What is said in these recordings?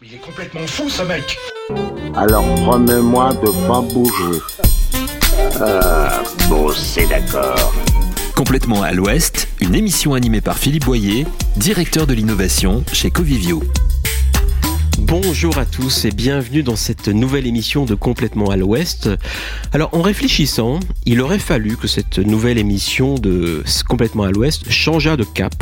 Il est complètement fou ce mec Alors promets-moi de pas bouger. Ah, bon, c'est d'accord. Complètement à l'Ouest, une émission animée par Philippe Boyer, directeur de l'innovation chez Covivio. Bonjour à tous et bienvenue dans cette nouvelle émission de Complètement à l'Ouest. Alors en réfléchissant, il aurait fallu que cette nouvelle émission de Complètement à l'Ouest changeât de cap,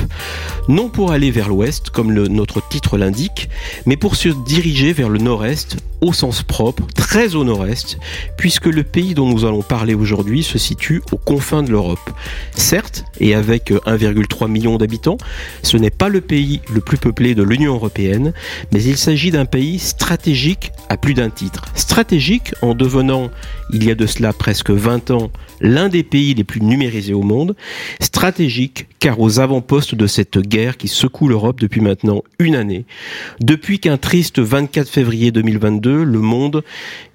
non pour aller vers l'Ouest comme notre titre l'indique, mais pour se diriger vers le Nord-Est au sens propre, très au nord-est, puisque le pays dont nous allons parler aujourd'hui se situe aux confins de l'Europe. Certes, et avec 1,3 million d'habitants, ce n'est pas le pays le plus peuplé de l'Union européenne, mais il s'agit d'un pays stratégique à plus d'un titre. Stratégique en devenant, il y a de cela presque 20 ans, l'un des pays les plus numérisés au monde. Stratégique car aux avant-postes de cette guerre qui secoue l'Europe depuis maintenant une année, depuis qu'un triste 24 février 2022, le monde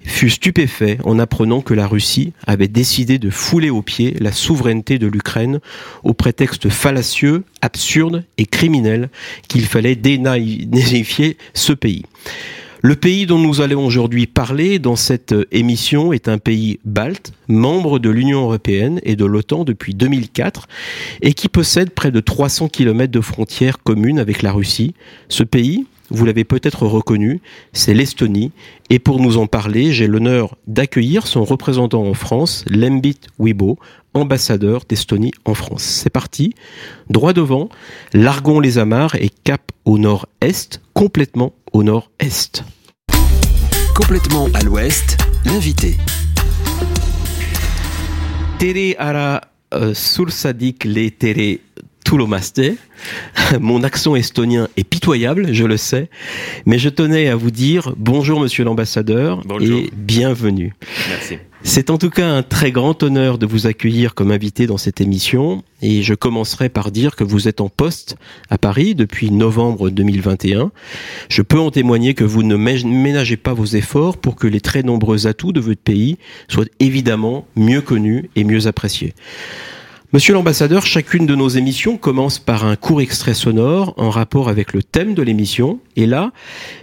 fut stupéfait en apprenant que la Russie avait décidé de fouler aux pieds la souveraineté de l'Ukraine au prétexte fallacieux, absurde et criminel qu'il fallait dénazifier ce pays. Le pays dont nous allons aujourd'hui parler dans cette émission est un pays balte, membre de l'Union européenne et de l'OTAN depuis 2004 et qui possède près de 300 km de frontières communes avec la Russie. Ce pays, vous l'avez peut-être reconnu, c'est l'Estonie. Et pour nous en parler, j'ai l'honneur d'accueillir son représentant en France, Lembit Wibo, ambassadeur d'Estonie en France. C'est parti, droit devant, largons les amarres et cap au nord-est, complètement au nord-est. Complètement à l'ouest, l'invité. Tere ara uh, sursadik le tere Mon accent estonien est pitoyable, je le sais, mais je tenais à vous dire bonjour monsieur l'ambassadeur et bienvenue. Merci. C'est en tout cas un très grand honneur de vous accueillir comme invité dans cette émission et je commencerai par dire que vous êtes en poste à Paris depuis novembre 2021. Je peux en témoigner que vous ne ménagez pas vos efforts pour que les très nombreux atouts de votre pays soient évidemment mieux connus et mieux appréciés. Monsieur l'ambassadeur, chacune de nos émissions commence par un court extrait sonore en rapport avec le thème de l'émission. Et là,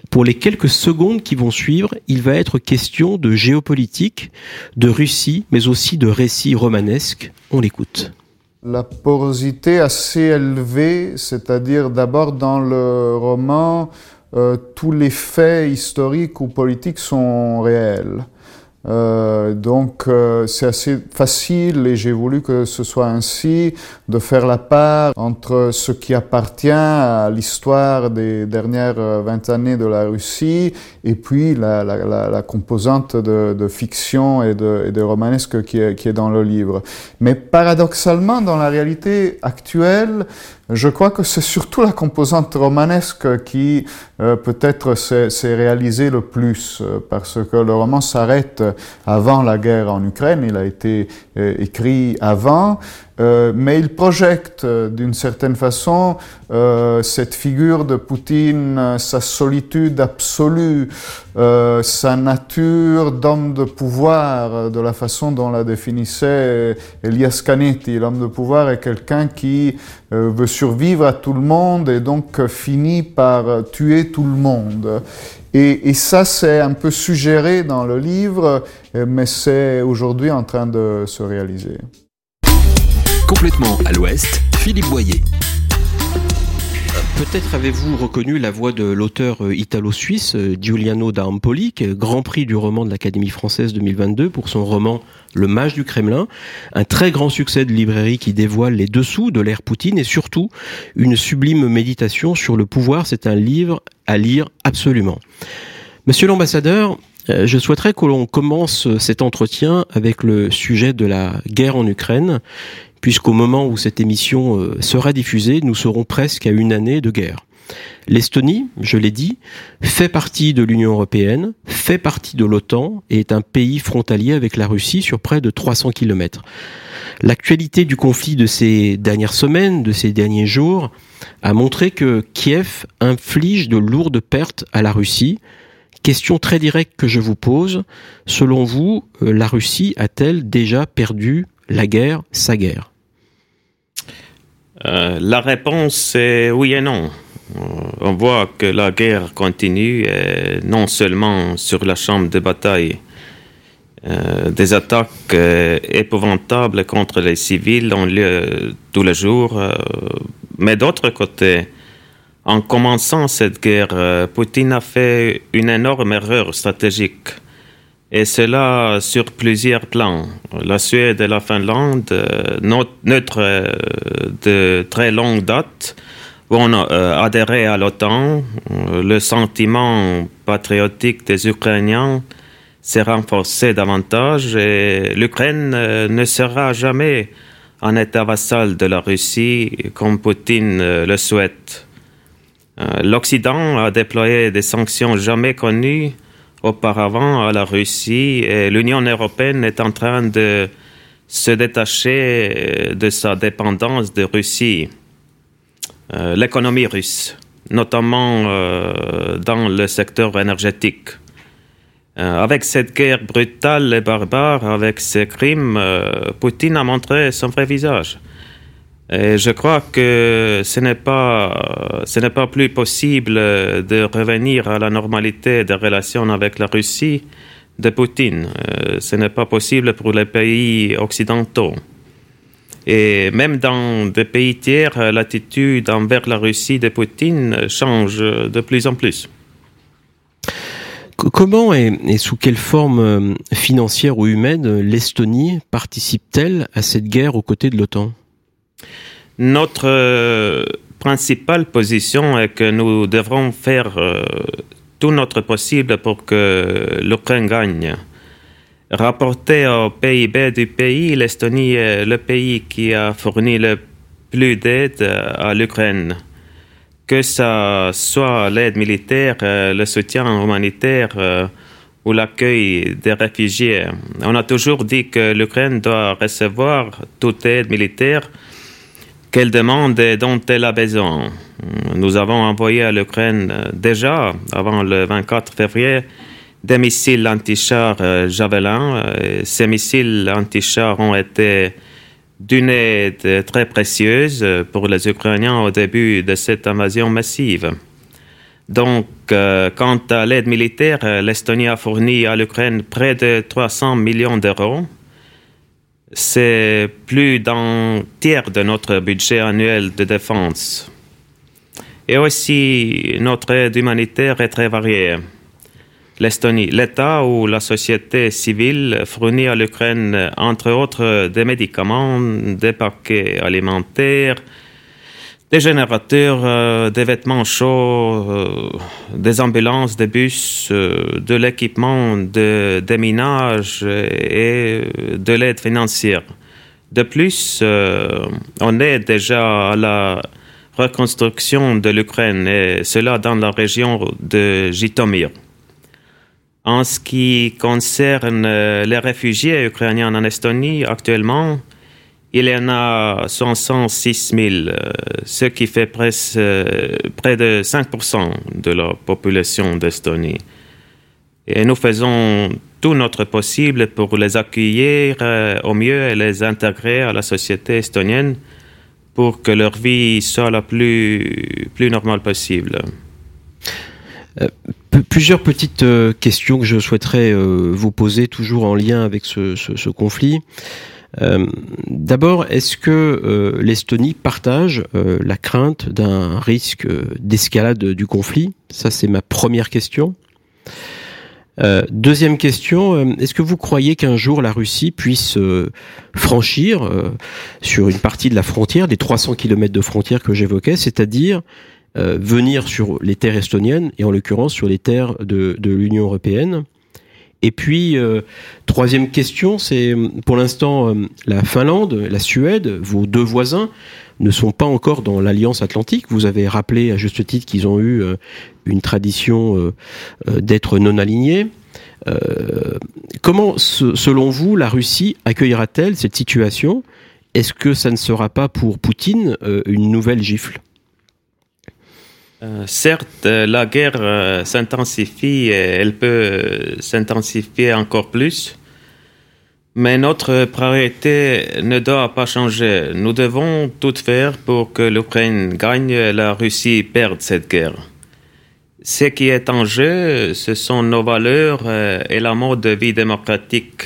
pour les quelques secondes qui vont suivre, il va être question de géopolitique, de Russie, mais aussi de récits romanesques. On l'écoute. La porosité assez élevée, c'est-à-dire d'abord dans le roman, euh, tous les faits historiques ou politiques sont réels. Euh, donc euh, c'est assez facile et j'ai voulu que ce soit ainsi de faire la part entre ce qui appartient à l'histoire des dernières 20 années de la Russie et puis la, la, la, la composante de, de, fiction et de, et de romanesque qui est, qui est, dans le livre. Mais paradoxalement, dans la réalité actuelle, je crois que c'est surtout la composante romanesque qui euh, peut-être s'est réalisée le plus, euh, parce que le roman s'arrête avant la guerre en Ukraine, il a été euh, écrit avant, euh, mais il projette euh, d'une certaine façon euh, cette figure de Poutine, sa solitude absolue, sa nature d'homme de pouvoir, de la façon dont la définissait Elias Canetti. L'homme de pouvoir est quelqu'un qui veut survivre à tout le monde et donc finit par tuer tout le monde. Et, et ça, c'est un peu suggéré dans le livre, mais c'est aujourd'hui en train de se réaliser. Complètement à l'ouest, Philippe Boyer. Peut-être avez-vous reconnu la voix de l'auteur euh, italo-suisse euh, Giuliano da Empoli, grand prix du roman de l'Académie française 2022 pour son roman Le Mage du Kremlin, un très grand succès de librairie qui dévoile les dessous de l'ère Poutine et surtout une sublime méditation sur le pouvoir. C'est un livre à lire absolument. Monsieur l'ambassadeur, euh, je souhaiterais que l'on commence cet entretien avec le sujet de la guerre en Ukraine puisqu'au moment où cette émission euh, sera diffusée, nous serons presque à une année de guerre. L'Estonie, je l'ai dit, fait partie de l'Union européenne, fait partie de l'OTAN et est un pays frontalier avec la Russie sur près de 300 km. L'actualité du conflit de ces dernières semaines, de ces derniers jours, a montré que Kiev inflige de lourdes pertes à la Russie. Question très directe que je vous pose, selon vous, euh, la Russie a-t-elle déjà perdu la guerre, sa guerre euh, La réponse est oui et non. on voit que la guerre continue, non seulement sur la chambre de bataille, des attaques épouvantables contre les civils ont lieu tous les jours, mais d'autre côté, en commençant cette guerre, Poutine a fait une énorme erreur stratégique et cela sur plusieurs plans. La Suède et la Finlande, euh, neutres euh, de très longue date, vont euh, adhérer à l'OTAN. Le sentiment patriotique des Ukrainiens s'est renforcé davantage et l'Ukraine ne sera jamais un État vassal de la Russie comme Poutine le souhaite. L'Occident a déployé des sanctions jamais connues auparavant à la Russie et l'Union européenne est en train de se détacher euh, de sa dépendance de Russie. Euh, l'économie russe, notamment euh, dans le secteur énergétique. avec cette guerre brutale et barbare, avec ces crimes, Poutine a montré son vrai visage. Je crois que ce n'est pas, ce n'est pas plus possible de revenir à la normalité des relations avec la Russie de Poutine. Euh, ce n'est pas possible pour les pays occidentaux. Et même dans des pays tiers, l'attitude envers la Russie de Poutine change de plus en plus. Comment et, sous quelle forme euh, financière ou humaine l'Estonie participe-t-elle à cette guerre aux côtés de l'OTAN? Notre euh, principale position est que nous devrons faire euh, tout notre possible pour que l'Ukraine gagne. Rapporté au PIB du pays, l'Estonie est le pays qui a fourni le plus d'aide à l'Ukraine. Que ce soit l'aide militaire, euh, le soutien humanitaire ou l'accueil des réfugiés. On a toujours dit que l'Ukraine doit recevoir toute aide militaire qu'elle demande et dont elle a besoin. Nous avons envoyé à l'Ukraine euh, déjà, avant le 24 février, des missiles anti-chars euh, Javelin. Euh, ces missiles anti-chars ont été d'une aide très précieuse pour les Ukrainiens au début de cette invasion massive. Donc, quant à l'aide militaire, l'Estonie a fourni à l'Ukraine près de 300 millions d'euros c'est plus d'un tiers de notre budget annuel de défense. Et aussi, notre aide humanitaire est très variée. L'Estonie, l'État ou la société civile fournit à l'Ukraine, entre autres, des médicaments, des paquets alimentaires, des générateurs, euh, des vêtements chauds, euh, des ambulances, des bus, euh, de l'équipement de déminage et de l'aide financière. De plus, on est déjà à la reconstruction de l'Ukraine et cela dans la région de Jitomir. En ce qui concerne les réfugiés ukrainiens en Estonie, actuellement, il y en a 106 000, euh, ce qui fait euh, près de 5% de la population d'Estonie. Et nous faisons tout notre possible pour les accueillir euh, au mieux et les intégrer à la société estonienne pour que leur vie soit la plus, plus normale possible. plusieurs petites questions que je souhaiterais vous poser, toujours en lien avec ce conflit. Euh, d'abord, est-ce que euh, l'Estonie partage euh, la crainte d'un risque d'escalade du conflit? Ça, c'est ma première question. deuxième question, est-ce que vous croyez qu'un jour la Russie puisse franchir sur une partie de la frontière, des 300 km de frontière que j'évoquais, c'est-à-dire venir sur les terres estoniennes et en l'occurrence sur les terres de l'Union européenne? Et puis, euh, troisième question, c'est pour l'instant euh, la Finlande, la Suède, vos deux voisins, ne sont pas encore dans l'Alliance Atlantique. Vous avez rappelé à juste titre qu'ils ont eu euh, une tradition d'être non alignés. comment, selon vous, la Russie accueillera-t-elle cette situation? Est-ce que ça ne sera pas pour Poutine une nouvelle gifle? Euh, certes, euh, la guerre euh, s'intensifie et elle peut s'intensifier encore plus. Mais notre priorité ne doit pas changer. Nous devons tout faire pour que l'Ukraine gagne et la Russie perde cette guerre. Ce qui est en jeu, ce sont nos valeurs et la mode de vie démocratique.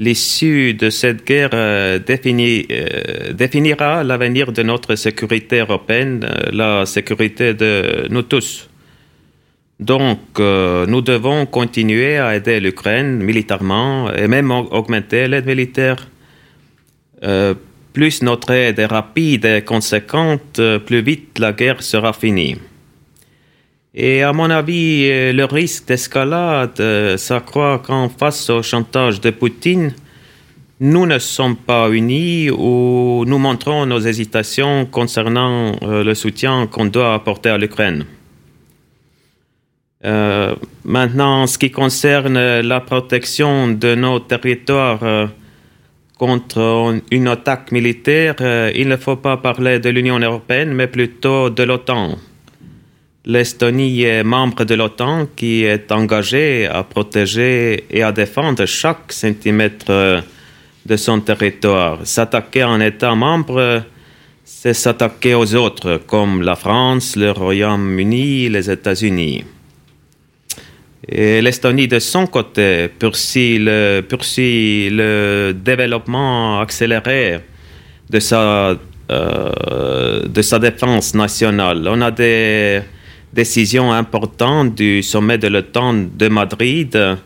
L'issue de cette guerre euh, euh, définira l'avenir de notre sécurité européenne, la sécurité de nous tous. Donc, nous devons continuer à aider l'Ukraine militairement et même augmenter l'aide militaire. plus notre aide est rapide et conséquente, plus vite la guerre sera finie. Et à mon avis, euh, le risque d'escalade euh, s'accroît quand face au chantage de Poutine, nous ne sommes pas unis ou nous montrons nos hésitations concernant euh, le soutien qu'on doit apporter à l'Ukraine. maintenant, en ce qui concerne la protection de nos territoires contre une attaque militaire, il ne faut pas parler de l'Union européenne, mais plutôt de l'OTAN. L'Estonie est membre de l'OTAN qui est engagée à protéger et à défendre chaque centimètre de son territoire. S'attaquer à un État membre, c'est s'attaquer aux autres, comme la France, le Royaume-Uni, les États-Unis. Et l'Estonie, de son côté, poursuit le, poursuit le développement accéléré de sa, euh, de sa défense nationale. On a des décision importante du sommet de l'OTAN de Madrid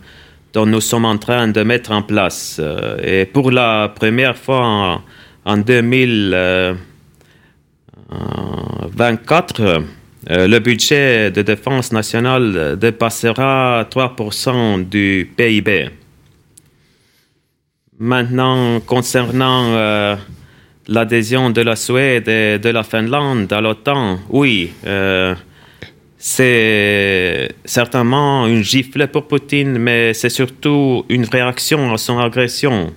dont nous sommes en train de mettre en place. Euh, et pour la première fois en, 2024, euh, euh, le budget de défense nationale dépassera 3% du PIB. Maintenant, concernant l'adhésion de la Suède et de la Finlande à l'OTAN, oui, c'est certainement une gifle pour Poutine, mais c'est surtout une réaction à son agression.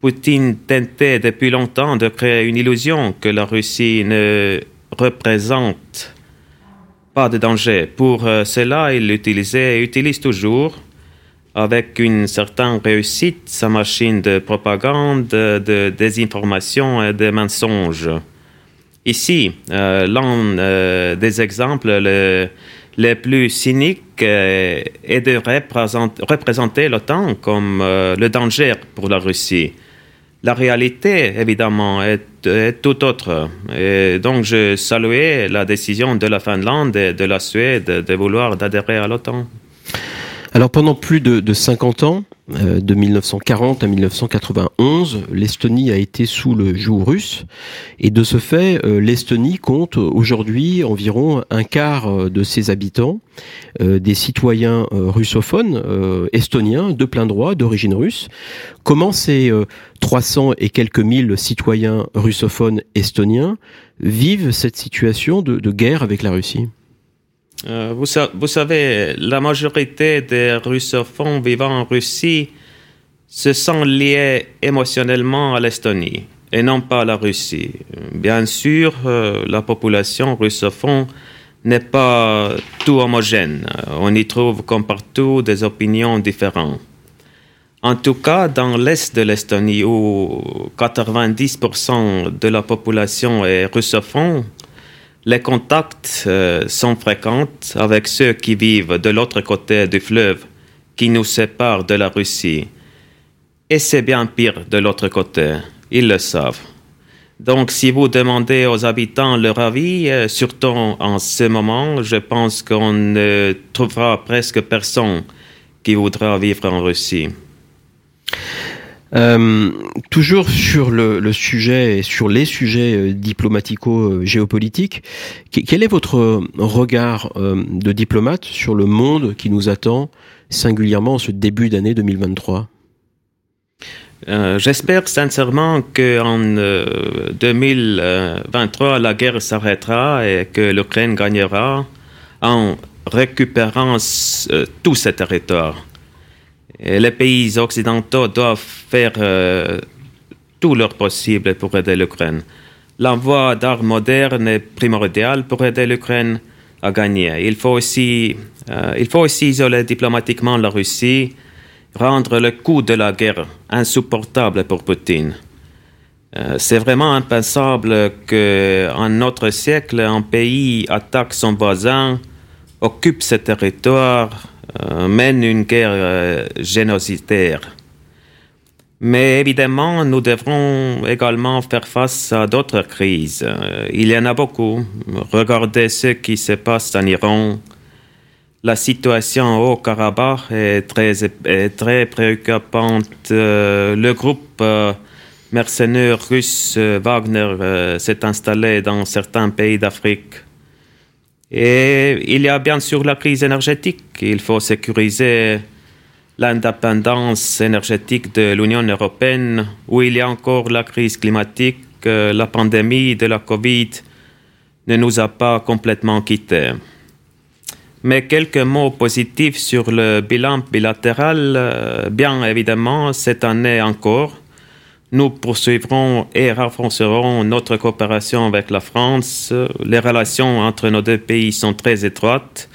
Poutine tentait depuis longtemps de créer une illusion que la Russie ne représente pas de danger. Pour euh, cela, il utilisait et utilise toujours, avec une certaine réussite, sa machine de propagande, de désinformation et de mensonges. Ici, euh, l'un euh, des exemples les plus cyniques euh, est de représenter l'OTAN comme le danger pour la Russie. La réalité, évidemment, est, tout autre. Donc, je saluais la décision de la Finlande et de la Suède de vouloir adhérer à l'OTAN. Alors pendant plus de, 50 ans, euh, de 1940 à 1991, l'Estonie a été sous le joug russe et de ce fait, euh, l'Estonie compte aujourd'hui environ un quart euh, de ses habitants, des citoyens russophones estoniens de plein droit, d'origine russe. Comment ces 300 et quelques mille citoyens russophones estoniens vivent cette situation de guerre avec la Russie? Euh, vous, savez, la majorité des russophones vivant en Russie se sont liés émotionnellement à l'Estonie et non pas à la Russie. Bien sûr, euh, la population russophone n'est pas tout homogène. On y trouve, comme partout, des opinions différentes. En tout cas, dans l'est de l'Estonie, où 90% de la population est russophone, les contacts euh, sont fréquents avec ceux qui vivent de l'autre côté du fleuve qui nous sépare de la Russie. Et c'est bien pire de l'autre côté, ils le savent. Donc si vous demandez aux habitants leur avis, euh, surtout en ce moment, je pense qu'on ne trouvera presque personne qui voudra vivre en Russie. Euh, toujours sur le, sujet et sur les sujets euh, diplomatico-géopolitiques, quel est votre regard euh, de diplomate sur le monde qui nous attend singulièrement en ce début d'année 2023 J'espère sincèrement qu'en 2023, la guerre s'arrêtera et que l'Ukraine gagnera en récupérant tous ces territoires les pays occidentaux doivent faire euh, tout leur possible pour aider l'Ukraine. L'envoi d'armes modernes est primordial pour aider l'Ukraine à gagner. Il faut, aussi, euh, il faut aussi isoler diplomatiquement la Russie rendre le coût de la guerre insupportable pour Poutine. Euh, c'est vraiment impensable qu'en notre siècle, un pays attaque son voisin, occupe ses territoires, mène une guerre euh, génocidaire. Mais évidemment, nous devrons également faire face à d'autres crises. il y en a beaucoup. Regardez ce qui se passe en Iran. La situation au Karabakh est très, très préoccupante. le groupe mercenaire russe euh, Wagner euh, s'est installé dans certains pays d'Afrique. Et il y a bien sûr la crise énergétique. Il faut sécuriser l'indépendance énergétique de l'Union européenne, où il y a encore la crise climatique, la pandémie de la Covid ne nous a pas complètement quittés. Mais quelques mots positifs sur le bilan bilatéral. Euh, bien évidemment, cette année encore, nous poursuivrons et renforcerons notre coopération avec la France. Les relations entre nos deux pays sont très étroites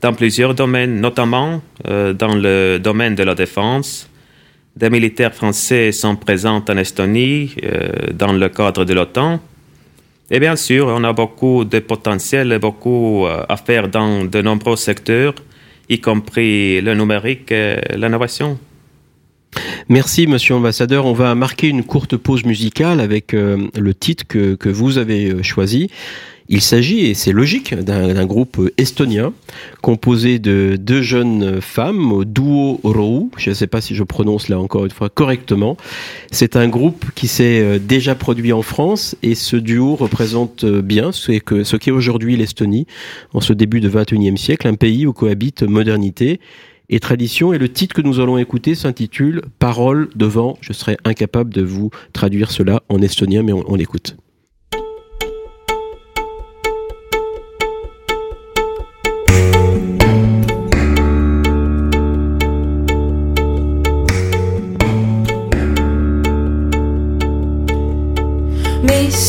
dans plusieurs domaines, notamment euh, dans le domaine de la défense. Des militaires français sont présents en Estonie euh, dans le cadre de l'OTAN. Et bien sûr, on a beaucoup de potentiel et beaucoup euh, à faire dans de nombreux secteurs, y compris le numérique et l'innovation. Merci, monsieur l'ambassadeur. On va marquer une courte pause musicale avec euh, le titre que, vous avez euh, choisi. Il s'agit, et c'est logique, d'un groupe estonien composé de deux jeunes femmes, duo Rou. Je ne sais pas si je prononce là encore une fois correctement. C'est un groupe qui s'est euh, déjà produit en France et ce duo représente bien ce qu'est aujourd'hui l'Estonie en ce début de 21e siècle, un pays où cohabite modernité et tradition. Et le titre que nous allons écouter s'intitule Parole devant. Je serais incapable de vous traduire cela en estonien, mais on, on l'écoute.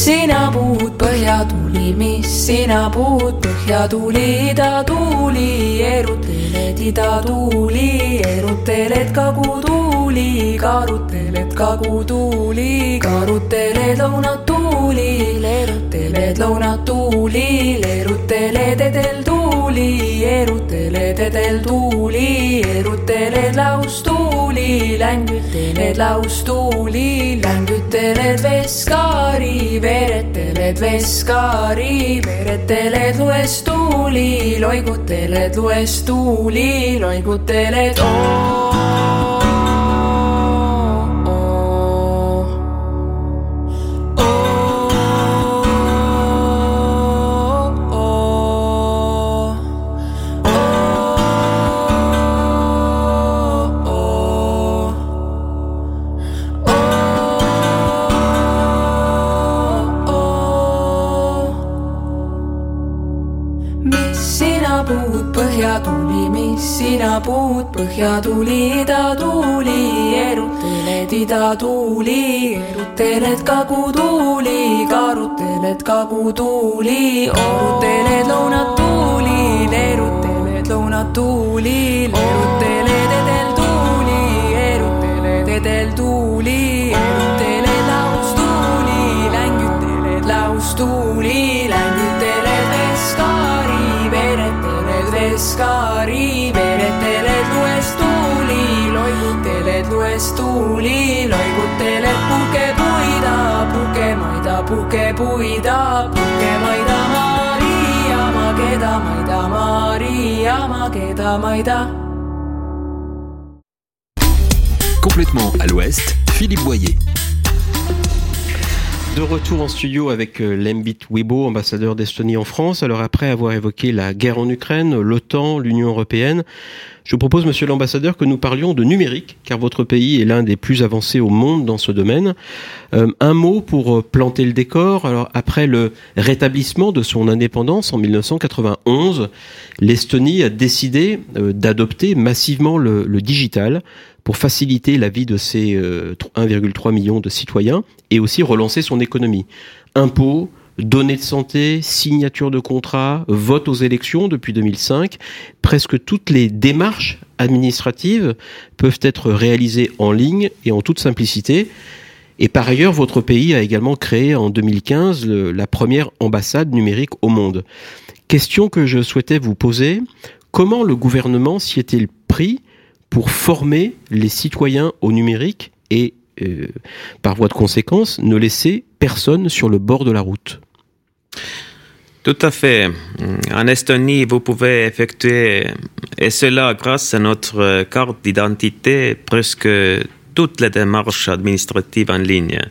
Sina puud põhjatuli, mis sina puud põhjatuli, idatuuli, eruteled idatuuli, eruteled kagutuuli, karuteled kagutuuli, karuteled lõunatuuli, leeruteled lõunatuuli, leeruteled edeltuuli, tuuli, eruteled edel tuuli, eruteled laustuuli, länguteled laustuuli, länguteled veskaari, veereteled veskaari, veereteled luestuuli, loiguteled luestuuli, loiguteled oo. Puud, põhjatuuli, idatuuli, eruteled idatuuli, eruteled kagutuuli, karuteled kagutuuli, oruteled lõunatuuli, leeruteled lõunatuuli, leeruteled edeltuuli, eruteled edeltuuli, eruteled vereteled veskaari, lues tuuli, loiguteled puhkepuida, puhkemaida, puhkepuida, puhkemaida Maria, Mageda, Maida, Maria, Mageda, Maida. Complètement à l'ouest, Philippe Boyer. De retour en studio avec euh, Lembit Wibo, ambassadeur d'Estonie en France. Alors après avoir évoqué la guerre en Ukraine, l'OTAN, l'Union européenne, je vous propose, monsieur l'ambassadeur, que nous parlions de numérique, car votre pays est l'un des plus avancés au monde dans ce domaine. Euh, un mot pour euh, planter le décor. Alors après le rétablissement de son indépendance en 1991, l'Estonie a décidé d'adopter massivement le, le digital pour faciliter la vie de ses 1,3 million de citoyens et aussi relancer son économie. Impôts, données de santé, signature de contrat, vote aux élections depuis 2005, presque toutes les démarches administratives peuvent être réalisées en ligne et en toute simplicité. Et par ailleurs, votre pays a également créé en 2015 la première ambassade numérique au monde. Question que je souhaitais vous poser, comment le gouvernement s'y est-il pris pour former les citoyens au numérique et, euh, par voie de conséquence, ne laisser personne sur le bord de la route tout à fait. En Estonie, vous pouvez effectuer, et cela grâce à notre carte d'identité, presque toutes les démarches administratives en ligne,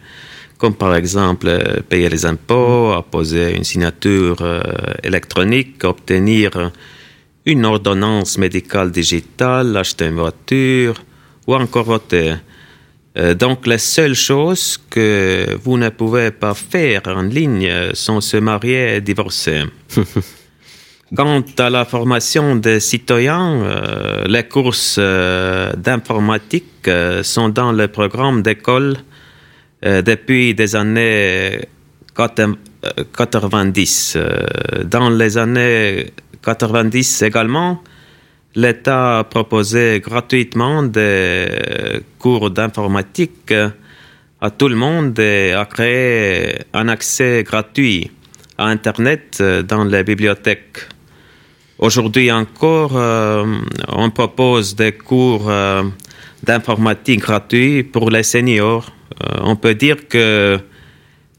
comme par exemple payer les impôts, apposer une signature euh, électronique, obtenir une ordonnance médicale digitale, acheter une voiture ou encore voter. Euh, donc les seules choses que vous ne pouvez pas faire en ligne sont se marier et divorcer. Quant à la formation des citoyens, euh, les courses euh, d'informatique sont dans le programme d'école depuis des années 90. dans les années 90 également, l'État a proposé gratuitement des cours d'informatique à tout le monde et a créé un accès gratuit à Internet dans les bibliothèques. Aujourd'hui encore, euh, on propose des cours euh, d'informatique gratuits pour les seniors. Euh, on peut dire que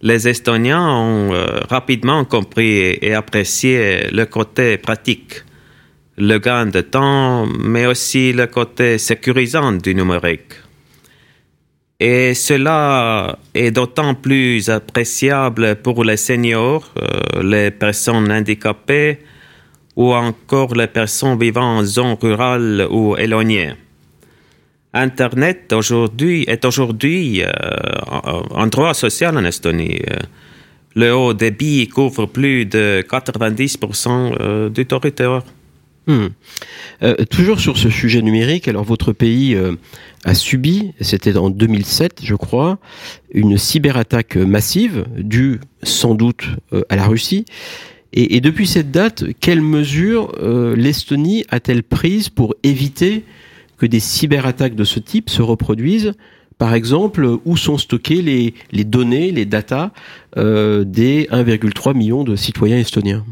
les Estoniens ont rapidement compris et apprécié le côté pratique le gain de temps, mais aussi le côté sécurisant du numérique. Et cela est d'autant plus appréciable pour les seniors, euh, les personnes handicapées ou encore les personnes vivant en zone rurale ou éloignées. Internet aujourd'hui est aujourd'hui euh, un droit social en Estonie. Le haut débit couvre plus de 90% du territoire. Hmm. Euh, toujours sur ce sujet numérique, alors votre pays euh, a subi, c'était en 2007 je crois, une cyberattaque massive due sans doute euh, à la Russie. Et, depuis cette date, quelles mesures l'Estonie a-t-elle prises pour éviter que des cyberattaques de ce type se reproduisent par exemple, où sont stockées les, données, les datas des 1,3 million de citoyens estoniens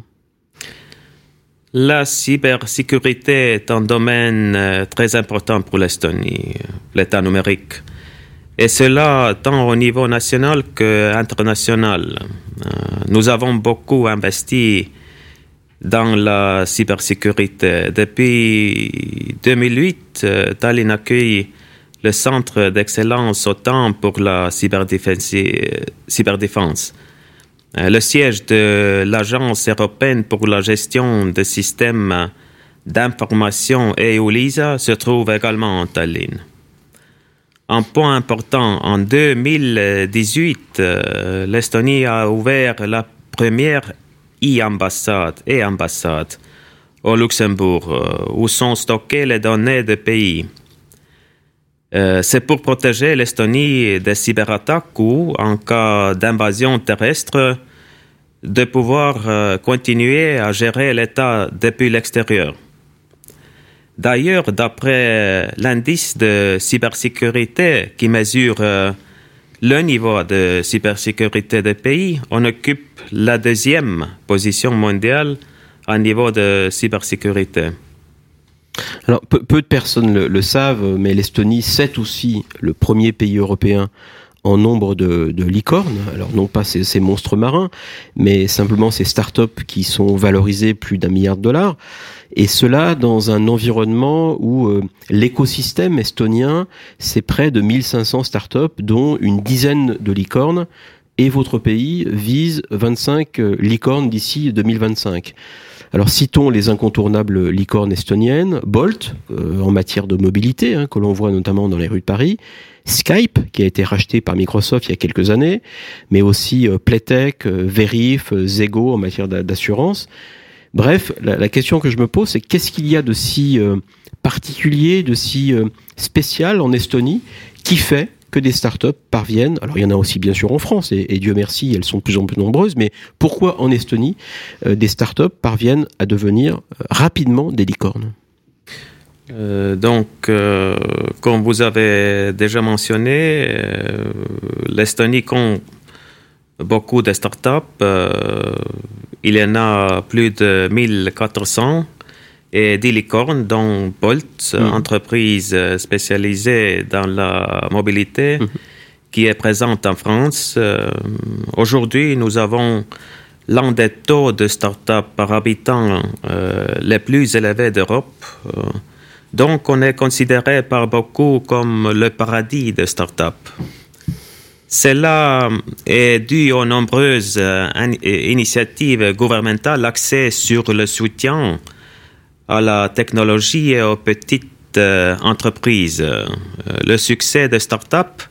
la cybersécurité est un domaine euh, très important pour l'Estonie, l'État numérique. Et cela tant au niveau national qu'international. Euh, nous avons beaucoup investi dans la cybersécurité. Depuis 2008, euh, Tallinn accueille le centre d'excellence OTAN pour la cyberdéfense. Euh, le siège de l'Agence européenne pour la gestion des systèmes d'information EULISA se trouve également en Tallinn. Un point important, en 2018, euh, l'Estonie a ouvert la première e-ambassade et ambassade au Luxembourg, euh, où sont stockées les données des pays. C'est pour protéger l'Estonie des cyberattaques ou, en cas d'invasion terrestre, de pouvoir euh, continuer à gérer l'État depuis l'extérieur. D'ailleurs, d'après l'indice de cybersécurité qui mesure euh, le niveau de cybersécurité des pays, on occupe la deuxième position mondiale à niveau de cybersécurité. Alors, peu, de personnes le savent, mais l'Estonie, c'est aussi le premier pays européen en nombre de, licornes, alors non pas ces, ces, monstres marins, mais simplement ces startups qui sont valorisées plus d'un milliard de dollars, et cela dans un environnement où euh, l'écosystème estonien, c'est près de 1500 startups, dont une dizaine de licornes, et votre pays vise 25 euh, licornes d'ici 2025. Alors citons les incontournables licornes estoniennes, Bolt, euh, en matière de mobilité, hein, que l'on voit notamment dans les rues de Paris, Skype, qui a été racheté par Microsoft il y a quelques années, mais aussi euh, Playtech, euh, Verif, Zego en matière d'assurance. Bref, la, question que je me pose, c'est qu'est-ce qu'il y a de si particulier, de si spécial en Estonie qui fait que des startups parviennent, alors il y en a aussi bien sûr en France, et, Dieu merci, elles sont de plus en plus nombreuses, mais pourquoi en Estonie, des startups parviennent à devenir rapidement des licornes? Euh, donc, euh, comme vous avez déjà mentionné, euh, l'Estonie compte beaucoup de startups. Euh, il y en a plus de 1400 et des licornes, dont Bolt, Mhm. entreprise euh, spécialisée dans la mobilité, Mhm. qui est présente en France. Euh, Aujourd'hui, nous avons l'un des taux de start-up par habitant euh, les plus élevés d'Europe. Euh, donc, on est considéré par beaucoup comme le paradis de start-up. Cela est dû aux nombreuses in- initiatives gouvernementales axées sur le soutien à la technologie et aux petites euh, entreprises. Euh, le succès de start-up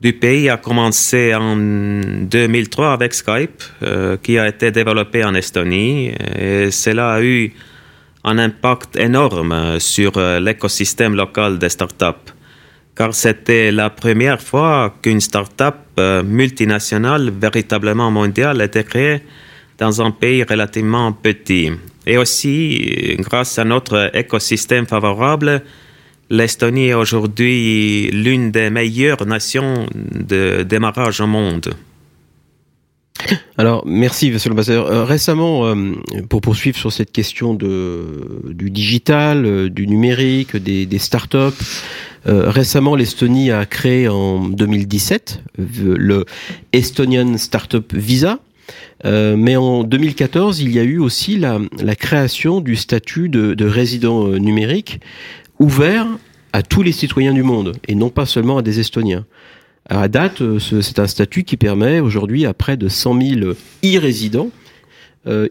du pays a commencé en 2003 avec Skype, euh, qui a été développé en Estonie, et cela a eu un impact énorme sur l'écosystème local des startups, car c'était la première fois qu'une startup multinationale véritablement mondiale était créée dans un pays relativement petit. Et aussi, grâce à notre écosystème favorable, l'Estonie est aujourd'hui l'une des meilleures nations de démarrage au monde. Alors, merci, monsieur l'ambassadeur. Euh, récemment, euh, pour poursuivre sur cette question de, du digital, euh, du numérique, des, startups, euh, récemment, l'Estonie a créé en 2017 euh, le Estonian Startup Visa. Euh, mais en 2014, il y a eu aussi la, création du statut de, de résident euh, numérique ouvert à tous les citoyens du monde et non pas seulement à des Estoniens. À date, euh, ce- c'est un statut qui permet aujourd'hui à près de 100 000 e-résidents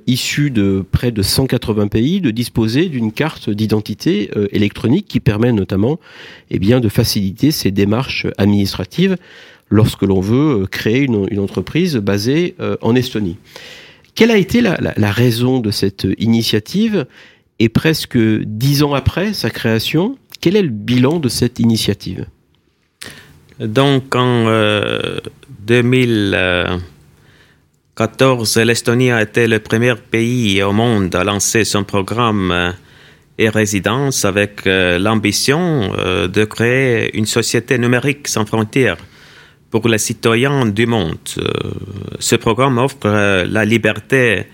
issus de près de 180 pays de disposer d'une carte d'identité électronique qui permet notamment eh de faciliter ces démarches administratives lorsque l'on veut euh, créer une, entreprise basée euh, en Estonie. Quelle a été la, raison de cette initiative et presque dix ans après sa création, quel est le bilan de cette initiative? Donc en euh, 2014, l'Estonie a été le premier pays au monde à lancer son programme euh, et résidence avec euh, l'ambition euh, de créer une société numérique sans frontières pour les citoyens du monde. Euh, ce programme offre euh, la liberté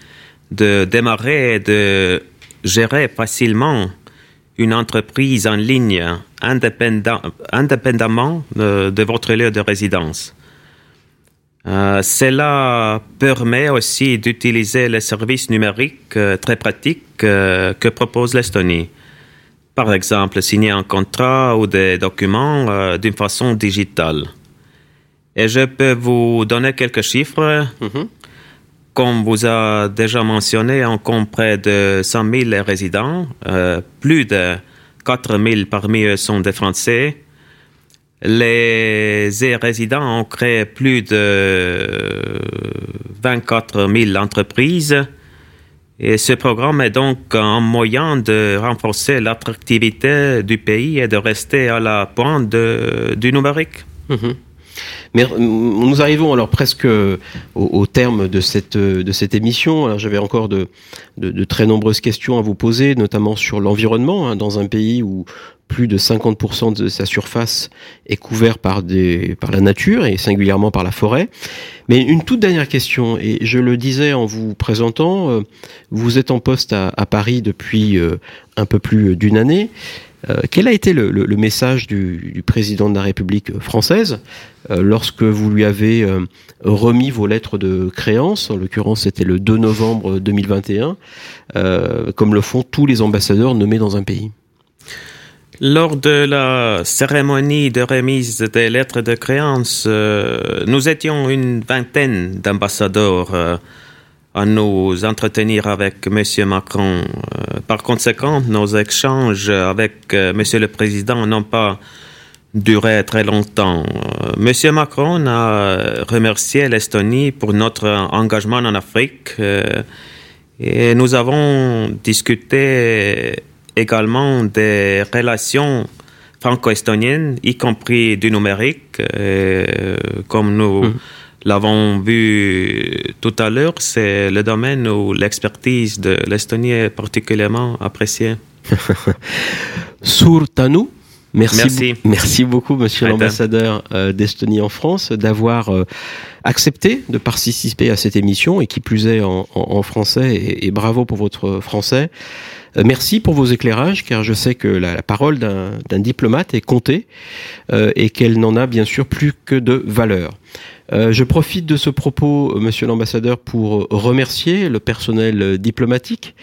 de démarrer et de gérer facilement une entreprise en ligne indépendamment euh, de votre lieu de résidence. Cela permet aussi d'utiliser les services numériques très pratiques que propose l'Estonie. Par exemple, signer un contrat ou des documents d'une façon digitale. Et je peux vous donner quelques chiffres. Comme vous a déjà mentionné, on compte près de 100 000 résidents. Euh, plus de 4 000 parmi eux sont des Français. Les résidents ont créé plus de 24 000 entreprises. Et ce programme est donc un moyen de renforcer l'attractivité du pays et de rester à la pointe de- du numérique. Mhm. Mais euh, nous arrivons alors presque au, au terme de cette de cette émission. J'avais encore de, de très nombreuses questions à vous poser, notamment sur l'environnement hein, dans un pays où plus de 50% de sa surface est couvert par par la nature et singulièrement par la forêt. Mais une toute dernière question et je le disais en vous présentant, euh, vous êtes en poste à, Paris depuis euh, un peu plus d'une année. Euh, quel a été le, message du, président de la République française euh, lorsque vous lui avez euh, remis vos lettres de créance? En l'occurrence, c'était le 2 novembre 2021, euh, comme le font tous les ambassadeurs nommés dans un pays. Lors de la cérémonie de remise des lettres de créance, nous étions une vingtaine d'ambassadeurs à nous entretenir avec M. Macron. Euh, par conséquent, nos échanges avec euh, M. le Président n'ont pas duré très longtemps. Euh, M. Macron a remercié l'Estonie pour notre engagement en Afrique et nous avons discuté également des relations franco-estoniennes, y compris du numérique. Comme nous l'avons vu tout à l'heure, c'est le domaine où l'expertise de l'Estonie est particulièrement appréciée. Surtanu, merci, Merci. be- merci beaucoup, monsieur l'ambassadeur euh, d'Estonie en France, d'avoir euh, accepté de participer à cette émission et qui plus est en, en- en français. Et, et bravo pour votre français. Euh, merci pour vos éclairages, car je sais que la, la parole d'un d'un diplomate est comptée euh, et qu'elle n'en a bien sûr plus que de valeur. Euh, je profite de ce propos, euh, Monsieur l'ambassadeur, pour remercier le personnel euh, diplomatique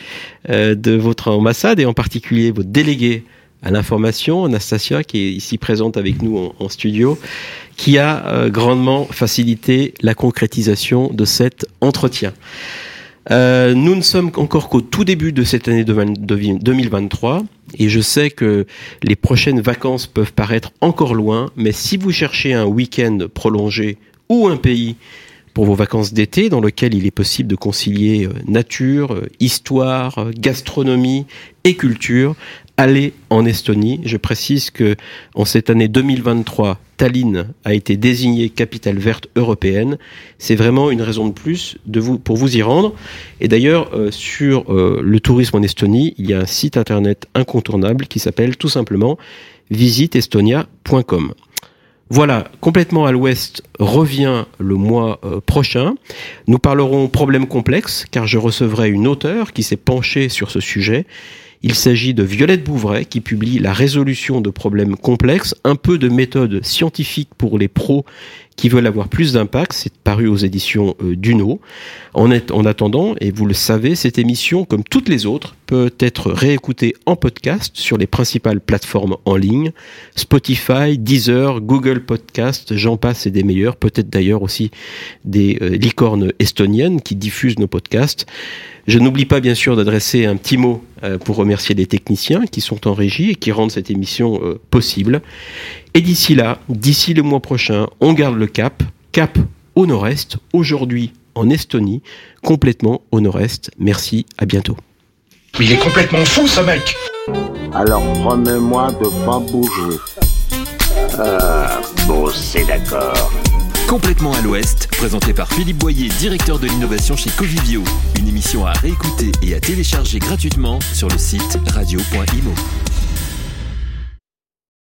euh, de votre ambassade et en particulier votre délégué à l'information, Anastasia, qui est ici présente avec nous en, studio, qui a euh, grandement facilité la concrétisation de cet entretien. Euh, nous ne sommes encore qu'au tout début de cette année de 20 de 2023 et je sais que les prochaines vacances peuvent paraître encore loin, mais si vous cherchez un week-end prolongé ou un pays pour vos vacances d'été dans lequel il est possible de concilier euh, nature, euh, histoire, euh, gastronomie et culture, allez en Estonie. Je précise que en cette année 2023, Tallinn a été désignée capitale verte européenne. C'est vraiment une raison de plus pour vous y rendre. Et d'ailleurs, sur le tourisme en Estonie, il y a un site internet incontournable qui s'appelle tout simplement visiteestonia.com. Voilà, complètement à l'ouest revient le mois euh, prochain. Nous parlerons problèmes complexes car je recevrai une auteure qui s'est penchée sur ce sujet. Il s'agit de Violette Bouvray qui publie La résolution de problèmes complexes, un peu de méthode scientifique pour les pros qui veulent avoir plus d'impact. C'est paru aux éditions euh, Duno. En, est- en attendant, et vous le savez, cette émission, comme toutes les autres, peut être réécoutée en podcast sur les principales plateformes en ligne. Spotify, Deezer, Google Podcast, j'en passe et des meilleurs, peut-être d'ailleurs aussi des euh, licornes estoniennes qui diffusent nos podcasts. Je n'oublie pas bien sûr d'adresser un petit mot euh, pour remercier les techniciens qui sont en régie et qui rendent cette émission possible. Et d'ici là, d'ici le mois prochain, on garde le cap, cap au nord-est, aujourd'hui en Estonie, complètement au nord-est. Merci, à bientôt. Mais il est complètement fou ce mec Alors promets-moi de pas bouger. Ah, bon, c'est d'accord. Complètement à l'ouest, présenté par Philippe Boyer, directeur de l'innovation chez Covivio. Une émission à réécouter et à télécharger gratuitement sur le site radio.imo.